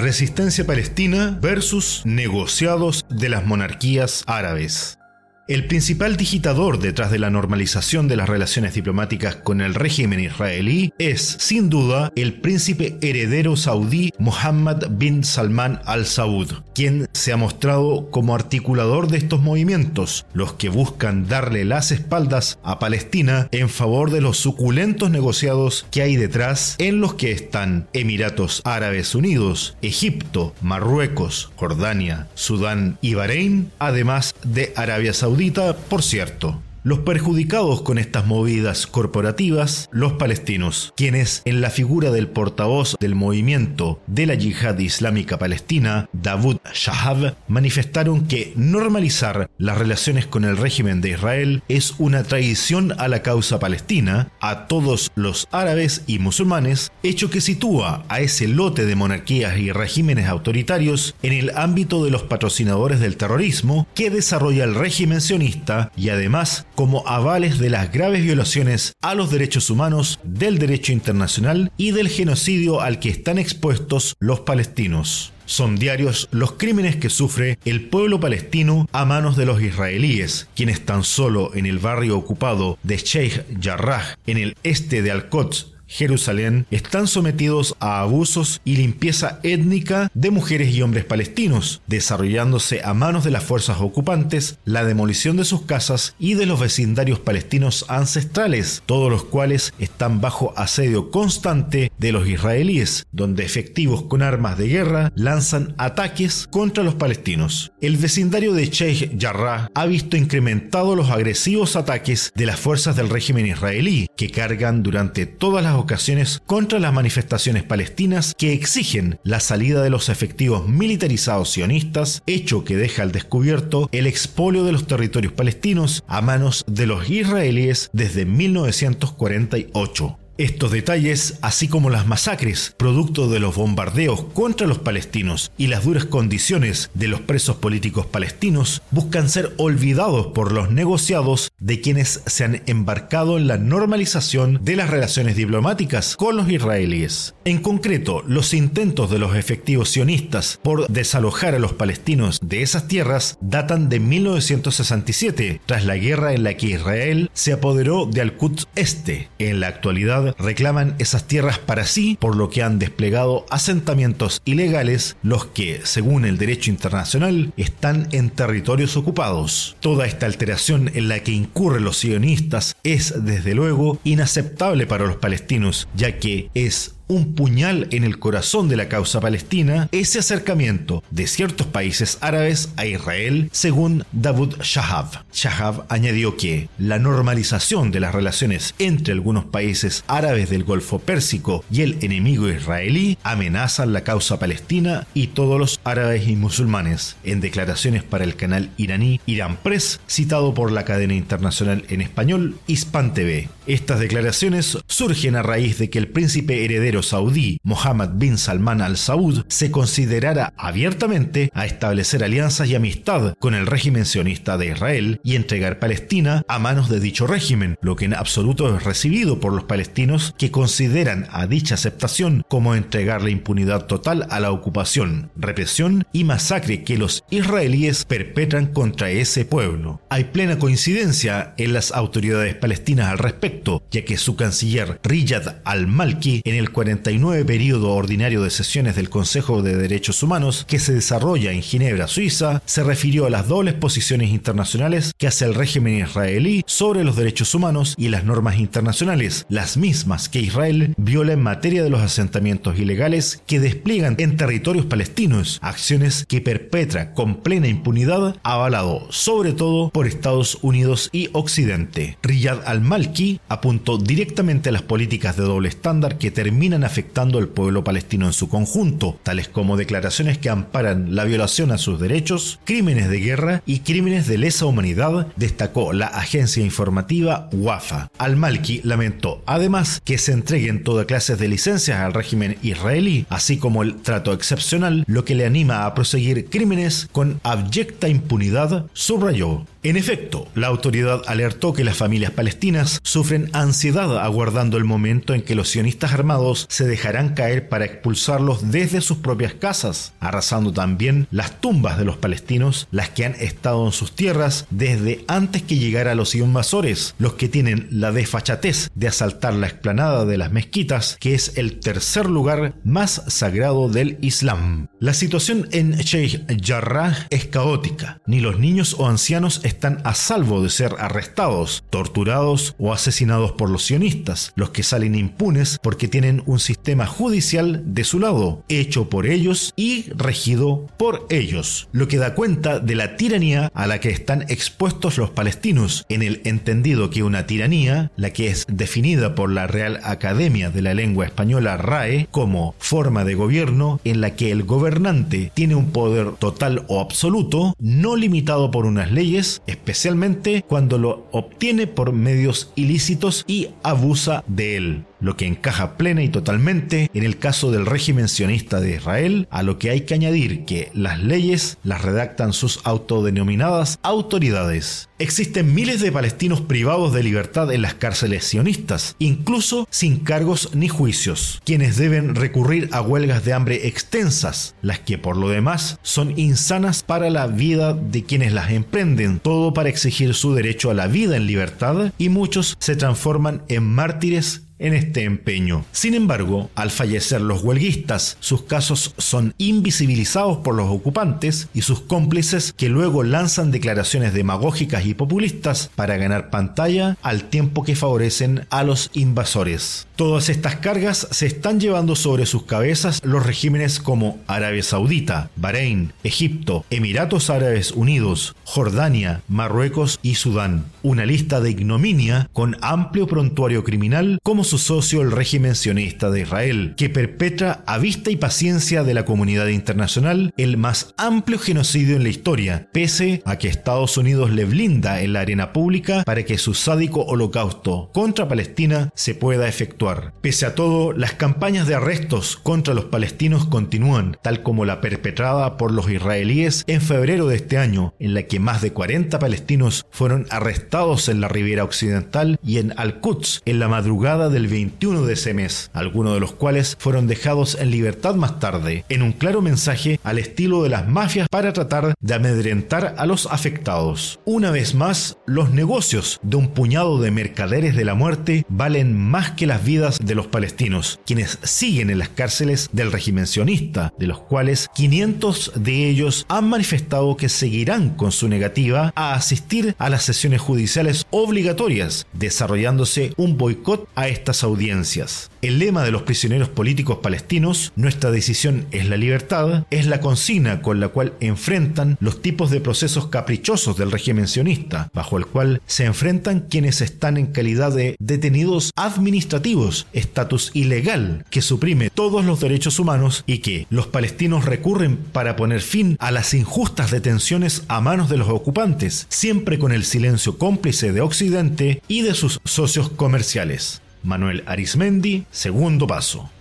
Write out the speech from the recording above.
Resistencia palestina versus negociados de las monarquías árabes. El principal digitador detrás de la normalización de las relaciones diplomáticas con el régimen israelí es, sin duda, el príncipe heredero saudí Mohammed bin Salman al Saud, quien se ha mostrado como articulador de estos movimientos, los que buscan darle las espaldas a Palestina en favor de los suculentos negociados que hay detrás, en los que están Emiratos Árabes Unidos, Egipto, Marruecos, Jordania, Sudán y Bahrein, además de Arabia Saudita por cierto. Los perjudicados con estas movidas corporativas, los palestinos, quienes en la figura del portavoz del movimiento de la yihad islámica palestina, Davud Shahab, manifestaron que normalizar las relaciones con el régimen de Israel es una traición a la causa palestina, a todos los árabes y musulmanes, hecho que sitúa a ese lote de monarquías y regímenes autoritarios en el ámbito de los patrocinadores del terrorismo que desarrolla el régimen sionista y además como avales de las graves violaciones a los derechos humanos, del derecho internacional y del genocidio al que están expuestos los palestinos. Son diarios los crímenes que sufre el pueblo palestino a manos de los israelíes, quienes tan solo en el barrio ocupado de Sheikh Jarrah, en el este de Al-Quds, Jerusalén están sometidos a abusos y limpieza étnica de mujeres y hombres palestinos, desarrollándose a manos de las fuerzas ocupantes la demolición de sus casas y de los vecindarios palestinos ancestrales, todos los cuales están bajo asedio constante de los israelíes, donde efectivos con armas de guerra lanzan ataques contra los palestinos. El vecindario de Sheikh Jarrah ha visto incrementados los agresivos ataques de las fuerzas del régimen israelí, que cargan durante todas las ocasiones contra las manifestaciones palestinas que exigen la salida de los efectivos militarizados sionistas, hecho que deja al descubierto el expolio de los territorios palestinos a manos de los israelíes desde 1948. Estos detalles, así como las masacres producto de los bombardeos contra los palestinos y las duras condiciones de los presos políticos palestinos, buscan ser olvidados por los negociados de quienes se han embarcado en la normalización de las relaciones diplomáticas con los israelíes. En concreto, los intentos de los efectivos sionistas por desalojar a los palestinos de esas tierras datan de 1967, tras la guerra en la que Israel se apoderó de Al-Quds Este. En la actualidad, reclaman esas tierras para sí, por lo que han desplegado asentamientos ilegales, los que, según el derecho internacional, están en territorios ocupados. Toda esta alteración en la que incurren los sionistas es, desde luego, inaceptable para los palestinos, ya que es un puñal en el corazón de la causa palestina ese acercamiento de ciertos países árabes a Israel, según Davud Shahab. Shahab añadió que la normalización de las relaciones entre algunos países árabes del Golfo Pérsico y el enemigo israelí amenazan la causa palestina y todos los árabes y musulmanes. En declaraciones para el canal iraní Iran Press, citado por la cadena internacional en español Hispan TV. Estas declaraciones surgen a raíz de que el príncipe heredero saudí Mohammed bin Salman al Saud se considerara abiertamente a establecer alianzas y amistad con el régimen sionista de Israel y entregar Palestina a manos de dicho régimen, lo que en absoluto es recibido por los palestinos que consideran a dicha aceptación como entregar la impunidad total a la ocupación, represión y masacre que los israelíes perpetran contra ese pueblo. Hay plena coincidencia en las autoridades palestinas al respecto, ya que su canciller Riyad al-Malki en el 49 periodo ordinario de sesiones del Consejo de Derechos Humanos que se desarrolla en Ginebra, Suiza, se refirió a las dobles posiciones internacionales que hace el régimen israelí sobre los derechos humanos y las normas internacionales, las mismas que Israel viola en materia de los asentamientos ilegales que despliegan en territorios palestinos, acciones que perpetra con plena impunidad, avalado sobre todo por Estados Unidos y Occidente. Riyad al-Malki apuntó directamente a las políticas de doble estándar que terminan afectando al pueblo palestino en su conjunto, tales como declaraciones que amparan la violación a sus derechos, crímenes de guerra y crímenes de lesa humanidad, destacó la agencia informativa WAFA. Al-Malki lamentó además que se entreguen toda clase de licencias al régimen israelí, así como el trato excepcional, lo que le anima a proseguir crímenes con abyecta impunidad, subrayó. En efecto, la autoridad alertó que las familias palestinas sufren ansiedad aguardando el momento en que los sionistas armados se dejarán caer para expulsarlos desde sus propias casas, arrasando también las tumbas de los palestinos, las que han estado en sus tierras desde antes que llegara los invasores, los que tienen la desfachatez de asaltar la explanada de las mezquitas, que es el tercer lugar más sagrado del Islam. La situación en Sheikh Jarrah es caótica. Ni los niños o ancianos están a salvo de ser arrestados, torturados o asesinados por los sionistas, los que salen impunes porque tienen un sistema judicial de su lado, hecho por ellos y regido por ellos, lo que da cuenta de la tiranía a la que están expuestos los palestinos, en el entendido que una tiranía, la que es definida por la Real Academia de la Lengua Española RAE como forma de gobierno en la que el gobernante tiene un poder total o absoluto, no limitado por unas leyes, especialmente cuando lo obtiene por medios ilícitos y abusa de él lo que encaja plena y totalmente en el caso del régimen sionista de Israel, a lo que hay que añadir que las leyes las redactan sus autodenominadas autoridades. Existen miles de palestinos privados de libertad en las cárceles sionistas, incluso sin cargos ni juicios, quienes deben recurrir a huelgas de hambre extensas, las que por lo demás son insanas para la vida de quienes las emprenden, todo para exigir su derecho a la vida en libertad y muchos se transforman en mártires en este empeño. Sin embargo, al fallecer los huelguistas, sus casos son invisibilizados por los ocupantes y sus cómplices que luego lanzan declaraciones demagógicas y populistas para ganar pantalla al tiempo que favorecen a los invasores. Todas estas cargas se están llevando sobre sus cabezas los regímenes como Arabia Saudita, Bahrein, Egipto, Emiratos Árabes Unidos, Jordania, Marruecos y Sudán. Una lista de ignominia con amplio prontuario criminal como su socio el régimen sionista de Israel, que perpetra a vista y paciencia de la comunidad internacional el más amplio genocidio en la historia, pese a que Estados Unidos le blinda en la arena pública para que su sádico holocausto contra Palestina se pueda efectuar. Pese a todo, las campañas de arrestos contra los palestinos continúan, tal como la perpetrada por los israelíes en febrero de este año, en la que más de 40 palestinos fueron arrestados en la ribera occidental y en Al-Quds en la madrugada del 21 de ese mes, algunos de los cuales fueron dejados en libertad más tarde, en un claro mensaje al estilo de las mafias para tratar de amedrentar a los afectados. Una vez más, los negocios de un puñado de mercaderes de la muerte valen más que las vidas de los palestinos, quienes siguen en las cárceles del régimen sionista, de los cuales 500 de ellos han manifestado que seguirán con su negativa a asistir a las sesiones judiciales obligatorias, desarrollándose un boicot a esta audiencias. El lema de los prisioneros políticos palestinos, nuestra decisión es la libertad, es la consigna con la cual enfrentan los tipos de procesos caprichosos del régimen sionista, bajo el cual se enfrentan quienes están en calidad de detenidos administrativos, estatus ilegal que suprime todos los derechos humanos y que los palestinos recurren para poner fin a las injustas detenciones a manos de los ocupantes, siempre con el silencio cómplice de Occidente y de sus socios comerciales. Manuel Arismendi, segundo paso.